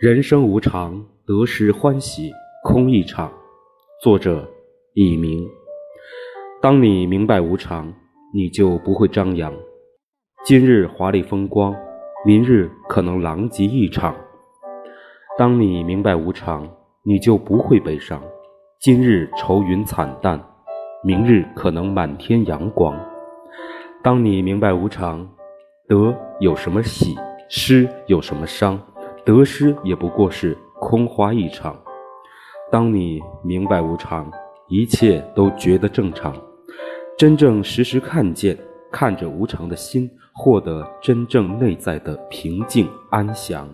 人生无常，得失欢喜空一场。作者：佚名。当你明白无常，你就不会张扬。今日华丽风光，明日可能狼藉一场。当你明白无常，你就不会悲伤。今日愁云惨淡，明日可能满天阳光。当你明白无常，得有什么喜，失有什么伤。得失也不过是空花一场。当你明白无常，一切都觉得正常。真正时时看见，看着无常的心，获得真正内在的平静安详。